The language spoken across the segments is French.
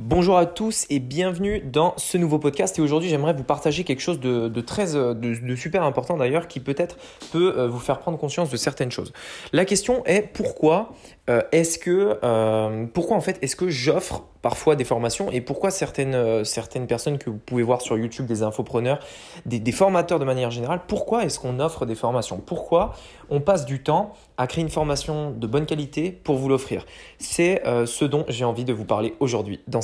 Bonjour à tous et bienvenue dans ce nouveau podcast. Et aujourd'hui, j'aimerais vous partager quelque chose de, très, euh, de, super important d'ailleurs, qui peut-être peut euh, vous faire prendre conscience de certaines choses. La question est pourquoi euh, est-ce que, pourquoi en fait, est-ce que j'offre parfois des formations et pourquoi certaines, personnes que vous pouvez voir sur YouTube, des infopreneurs, des, formateurs de manière générale, pourquoi est-ce qu'on offre des formations? Pourquoi on passe du temps à créer une formation de bonne qualité pour vous l'offrir? C'est ce dont j'ai envie de vous parler aujourd'hui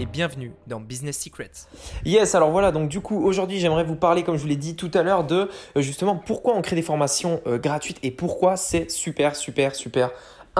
et bienvenue dans Business Secrets. Yes, alors voilà, donc du coup aujourd'hui j'aimerais vous parler, comme je vous l'ai dit tout à l'heure, de euh, justement pourquoi on crée des formations euh, gratuites et pourquoi c'est super, super, super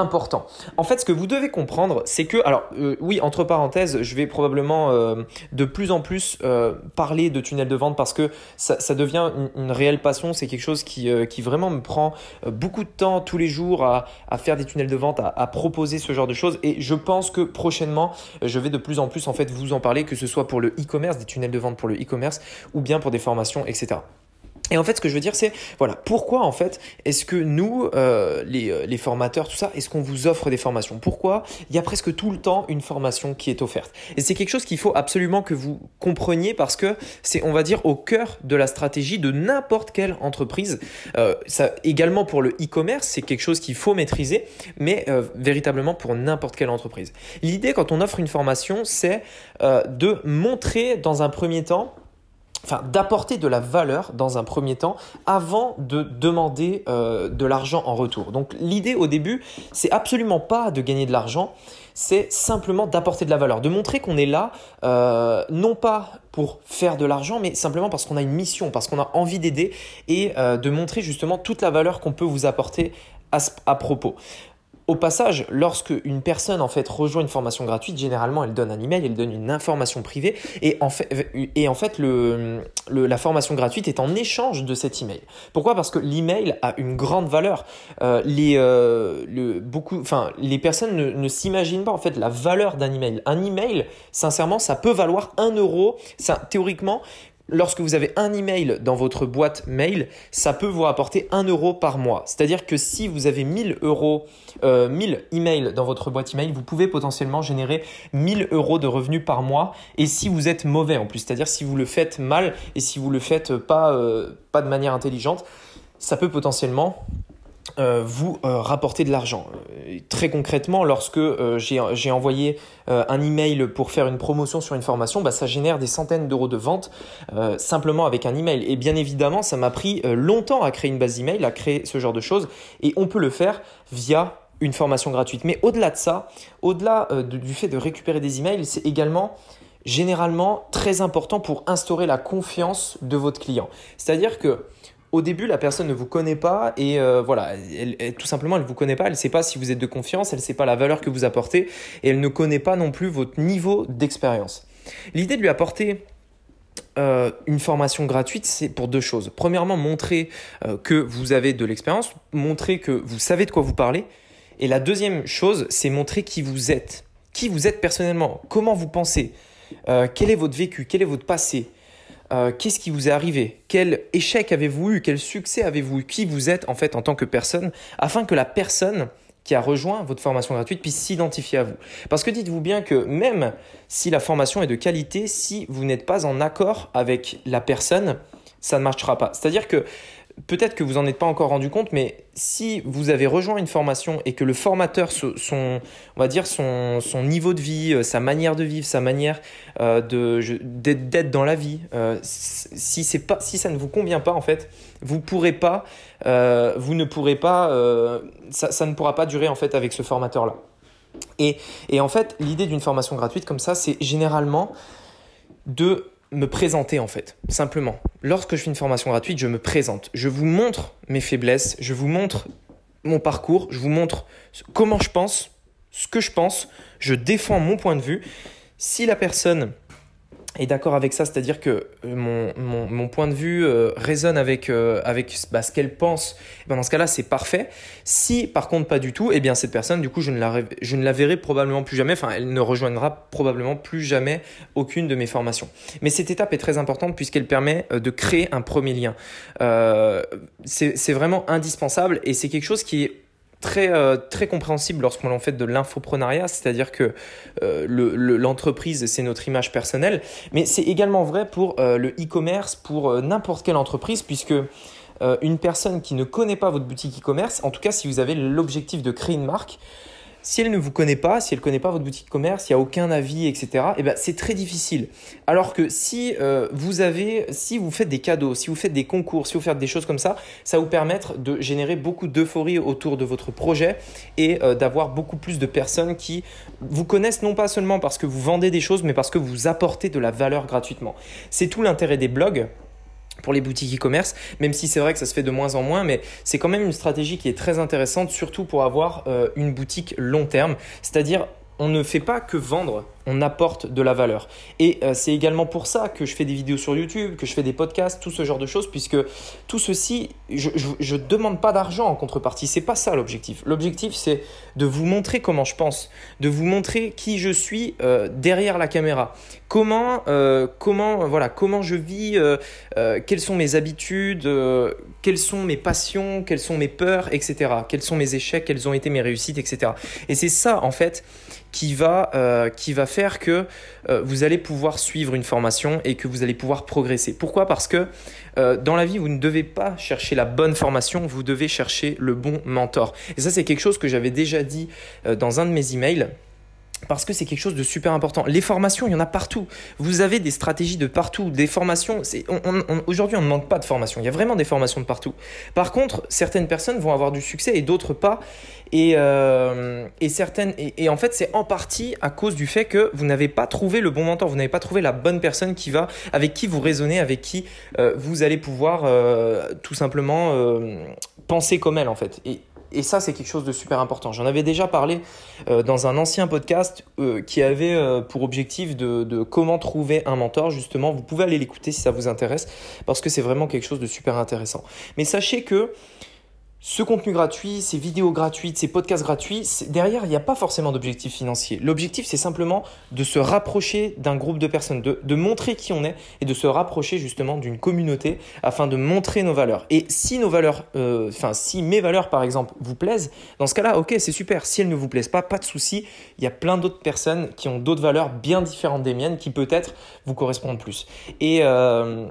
important. En fait, ce que vous devez comprendre, c'est que, alors euh, oui, entre parenthèses, je vais probablement euh, de plus en plus euh, parler de tunnel de vente parce que ça, devient une, réelle passion. C'est quelque chose qui, qui vraiment me prend beaucoup de temps tous les jours à, faire des tunnels de vente, à, à, proposer ce genre de choses. Et je pense que prochainement, je vais de plus en plus en fait vous en parler, que ce soit pour le e-commerce, des tunnels de vente pour le e-commerce ou bien pour des formations, etc. Et en fait, ce que je veux dire, c'est voilà, pourquoi en fait est-ce que nous, euh, les, euh, les, formateurs, tout ça, est-ce qu'on vous offre des formations? Pourquoi il y a presque tout le temps une formation qui est offerte? Et c'est quelque chose qu'il faut absolument que vous compreniez parce que c'est, on va dire, au cœur de la stratégie de n'importe quelle entreprise. Euh, ça, également pour le e-commerce, c'est quelque chose qu'il faut maîtriser, mais véritablement pour n'importe quelle entreprise. L'idée quand on offre une formation, c'est de montrer dans un premier temps enfin d'apporter de la valeur dans un premier temps avant de demander euh, de l'argent en retour. Donc l'idée au début, c'est absolument pas de gagner de l'argent, c'est simplement d'apporter de la valeur, de montrer qu'on est là euh, non pas pour faire de l'argent, mais simplement parce qu'on a une mission, parce qu'on a envie d'aider et euh, de montrer justement toute la valeur qu'on peut vous apporter à, à propos. Au passage, lorsque une personne en fait rejoint une formation gratuite, généralement elle donne un email, elle donne une information privée et en fait, la formation gratuite est en échange de cet email. Pourquoi? Parce que l'email a une grande valeur. Euh, les, euh, les personnes ne, ne s'imaginent pas en fait la valeur d'un email. Un email, sincèrement, ça peut valoir un euro. Ça, théoriquement, lorsque vous avez un email dans votre boîte mail, ça peut vous rapporter 1 euro par mois. C'est-à-dire que si vous avez 1000 euros, euh, 1000 emails dans votre boîte email, vous pouvez potentiellement générer 1000 euros de revenus par mois. Et si vous êtes mauvais en plus, c'est-à-dire si vous le faites mal et si vous le faites pas, euh, pas de manière intelligente, ça peut potentiellement euh, vous euh, rapporter de l'argent. Euh, très concrètement, lorsque j'ai envoyé un email pour faire une promotion sur une formation, bah, ça génère des centaines d'euros de vente simplement avec un email. Et bien évidemment, ça m'a pris longtemps à créer une base email, à créer ce genre de choses, et on peut le faire via une formation gratuite. Mais au-delà de ça, au-delà du fait de récupérer des emails, c'est également généralement très important pour instaurer la confiance de votre client. C'est-à-dire que au début, la personne ne vous connaît pas et euh, voilà, tout simplement, elle ne vous connaît pas, elle ne sait pas si vous êtes de confiance, elle ne sait pas la valeur que vous apportez et elle ne connaît pas non plus votre niveau d'expérience. L'idée de lui apporter euh, une formation gratuite, c'est pour deux choses. Premièrement, montrer euh, que vous avez de l'expérience, montrer que vous savez de quoi vous parlez. Et la deuxième chose, c'est montrer qui vous êtes. Qui vous êtes personnellement, comment vous pensez, quel est votre vécu, quel est votre passé, euh, qu'est-ce qui vous est arrivé? Quel échec avez-vous eu? Quel succès avez-vous eu? Qui vous êtes en fait en tant que personne Afin que la personne qui a rejoint votre formation gratuite puisse s'identifier à vous? Parce que dites-vous bien que même si la formation est de qualité, si vous n'êtes pas en accord avec la personne, ça ne marchera pas. C'est-à-dire que peut-être que vous n'en êtes pas encore rendu compte, mais si vous avez rejoint une formation et que le formateur, son, on va dire son, son, niveau de vie, euh, sa manière de vivre, sa manière euh, d'être dans la vie, euh, si, pas, si ça ne vous convient pas, en fait, vous pourrez pas, vous ne pourrez pas, ça, ça, ne pourra pas durer en fait avec ce formateur-là. Et, et en fait, l'idée d'une formation gratuite comme ça, c'est généralement de me présenter en fait, simplement. Lorsque je fais une formation gratuite, je me présente. Je vous montre mes faiblesses, je vous montre mon parcours, je vous montre comment je pense, ce que je pense, je défends mon point de vue. Si la personne est d'accord avec ça, c'est-à-dire que mon, mon, mon, point de vue résonne avec, avec bah, ce qu'elle pense, eh ben dans ce cas-là, c'est parfait. Si par contre pas du tout, eh bien cette personne, du coup, je ne, la, je ne la verrai probablement plus jamais, enfin, elle ne rejoindra probablement plus jamais aucune de mes formations. Mais cette étape est très importante puisqu'elle permet de créer un premier lien. Euh, c'est vraiment indispensable et c'est quelque chose qui est très, euh, très compréhensible lorsqu'on en fait de l'infoprenariat, c'est-à-dire que euh, l'entreprise, c'est notre image personnelle, mais c'est également vrai pour euh, le e-commerce, pour n'importe quelle entreprise, puisque une personne qui ne connaît pas votre boutique e-commerce, en tout cas si vous avez l'objectif de créer une marque, si elle ne vous connaît pas, si elle ne connaît pas votre boutique de commerce, il n'y a aucun avis, etc., eh ben, c'est très difficile. Alors que si euh, vous avez, si vous faites des cadeaux, si vous faites des concours, si vous faites des choses comme ça, ça va vous permettre de générer beaucoup d'euphorie autour de votre projet et euh, d'avoir beaucoup plus de personnes qui vous connaissent non pas seulement parce que vous vendez des choses, mais parce que vous apportez de la valeur gratuitement. C'est tout l'intérêt des blogs pour les boutiques e-commerce, même si c'est vrai que ça se fait de moins en moins, mais c'est quand même une stratégie qui est très intéressante, surtout pour avoir euh, une boutique long terme, c'est-à-dire on ne fait pas que vendre, on apporte de la valeur. Et euh, c'est également pour ça que je fais des vidéos sur YouTube, que je fais des podcasts, tout ce genre de choses, puisque tout ceci, je ne demande pas d'argent en contrepartie. C'est pas ça l'objectif. L'objectif, c'est de vous montrer comment je pense, de vous montrer qui je suis euh, derrière la caméra, comment, euh, comment, voilà, comment je vis, quelles sont mes habitudes, quelles sont mes passions, quelles sont mes peurs, etc. Quels sont mes échecs, quelles ont été mes réussites, etc. Et c'est ça, en fait, qui va, qui va faire que euh, vous allez pouvoir suivre une formation et que vous allez pouvoir progresser. Pourquoi? Parce que euh, dans la vie, vous ne devez pas chercher la bonne formation, vous devez chercher le bon mentor. Et ça, c'est quelque chose que j'avais déjà dit euh, dans un de mes emails parce que c'est quelque chose de super important. Les formations, il y en a partout. Vous avez des stratégies de partout, des formations. Aujourd'hui, on ne manque pas de formations. Il y a vraiment des formations de partout. Par contre, certaines personnes vont avoir du succès et d'autres pas. Et, euh, certaines, et, en fait, c'est en partie à cause du fait que vous n'avez pas trouvé le bon mentor, vous n'avez pas trouvé la bonne personne qui va, avec qui vous raisonnez, avec qui euh, vous allez pouvoir euh, tout simplement penser comme elle en fait. Et ça, c'est quelque chose de super important. J'en avais déjà parlé euh, dans un ancien podcast euh, qui avait euh, pour objectif de, de, comment trouver un mentor. Justement, vous pouvez aller l'écouter si ça vous intéresse, parce que c'est vraiment quelque chose de super intéressant. Mais sachez que ce contenu gratuit, ces vidéos gratuites, ces podcasts gratuits, derrière, il n'y a pas forcément d'objectif financier. L'objectif, c'est simplement de se rapprocher d'un groupe de personnes, de, montrer qui on est et de se rapprocher justement d'une communauté afin de montrer nos valeurs. Et si nos valeurs, euh, enfin, si mes valeurs, par exemple, vous plaisent, dans ce cas-là, ok, c'est super. Si elles ne vous plaisent pas, pas de souci. Il y a plein d'autres personnes qui ont d'autres valeurs bien différentes des miennes qui peut-être vous correspondent plus. Et euh,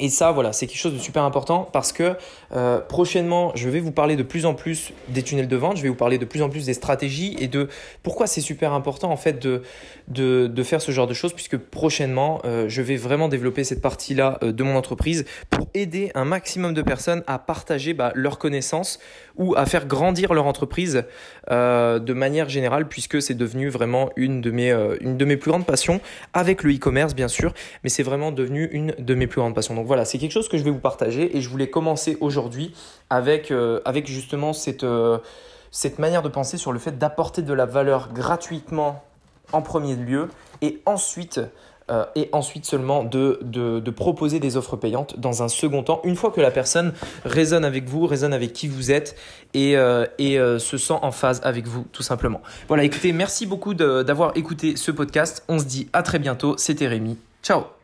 et ça, voilà, c'est quelque chose de super important parce que euh, prochainement, je vais vous parler de plus en plus des tunnels de vente, je vais vous parler de plus en plus des stratégies et de pourquoi c'est super important en fait de, de, faire ce genre de choses puisque prochainement, euh, je vais vraiment développer cette partie-là euh, de mon entreprise pour aider un maximum de personnes à partager bah, leurs connaissances ou à faire grandir leur entreprise de manière générale puisque c'est devenu vraiment une de, mes, une de mes plus grandes passions avec le e-commerce bien sûr, mais c'est vraiment devenu une de mes plus grandes passions. Voilà, c'est quelque chose que je vais vous partager et je voulais commencer aujourd'hui avec, euh, avec justement cette, euh, cette manière de penser sur le fait d'apporter de la valeur gratuitement en premier lieu et ensuite euh, et ensuite seulement de, de, proposer des offres payantes dans un second temps, une fois que la personne résonne avec vous, résonne avec qui vous êtes et, et se sent en phase avec vous, tout simplement. Voilà, écoutez, merci beaucoup d'avoir écouté ce podcast. On se dit à très bientôt. C'était Rémi. Ciao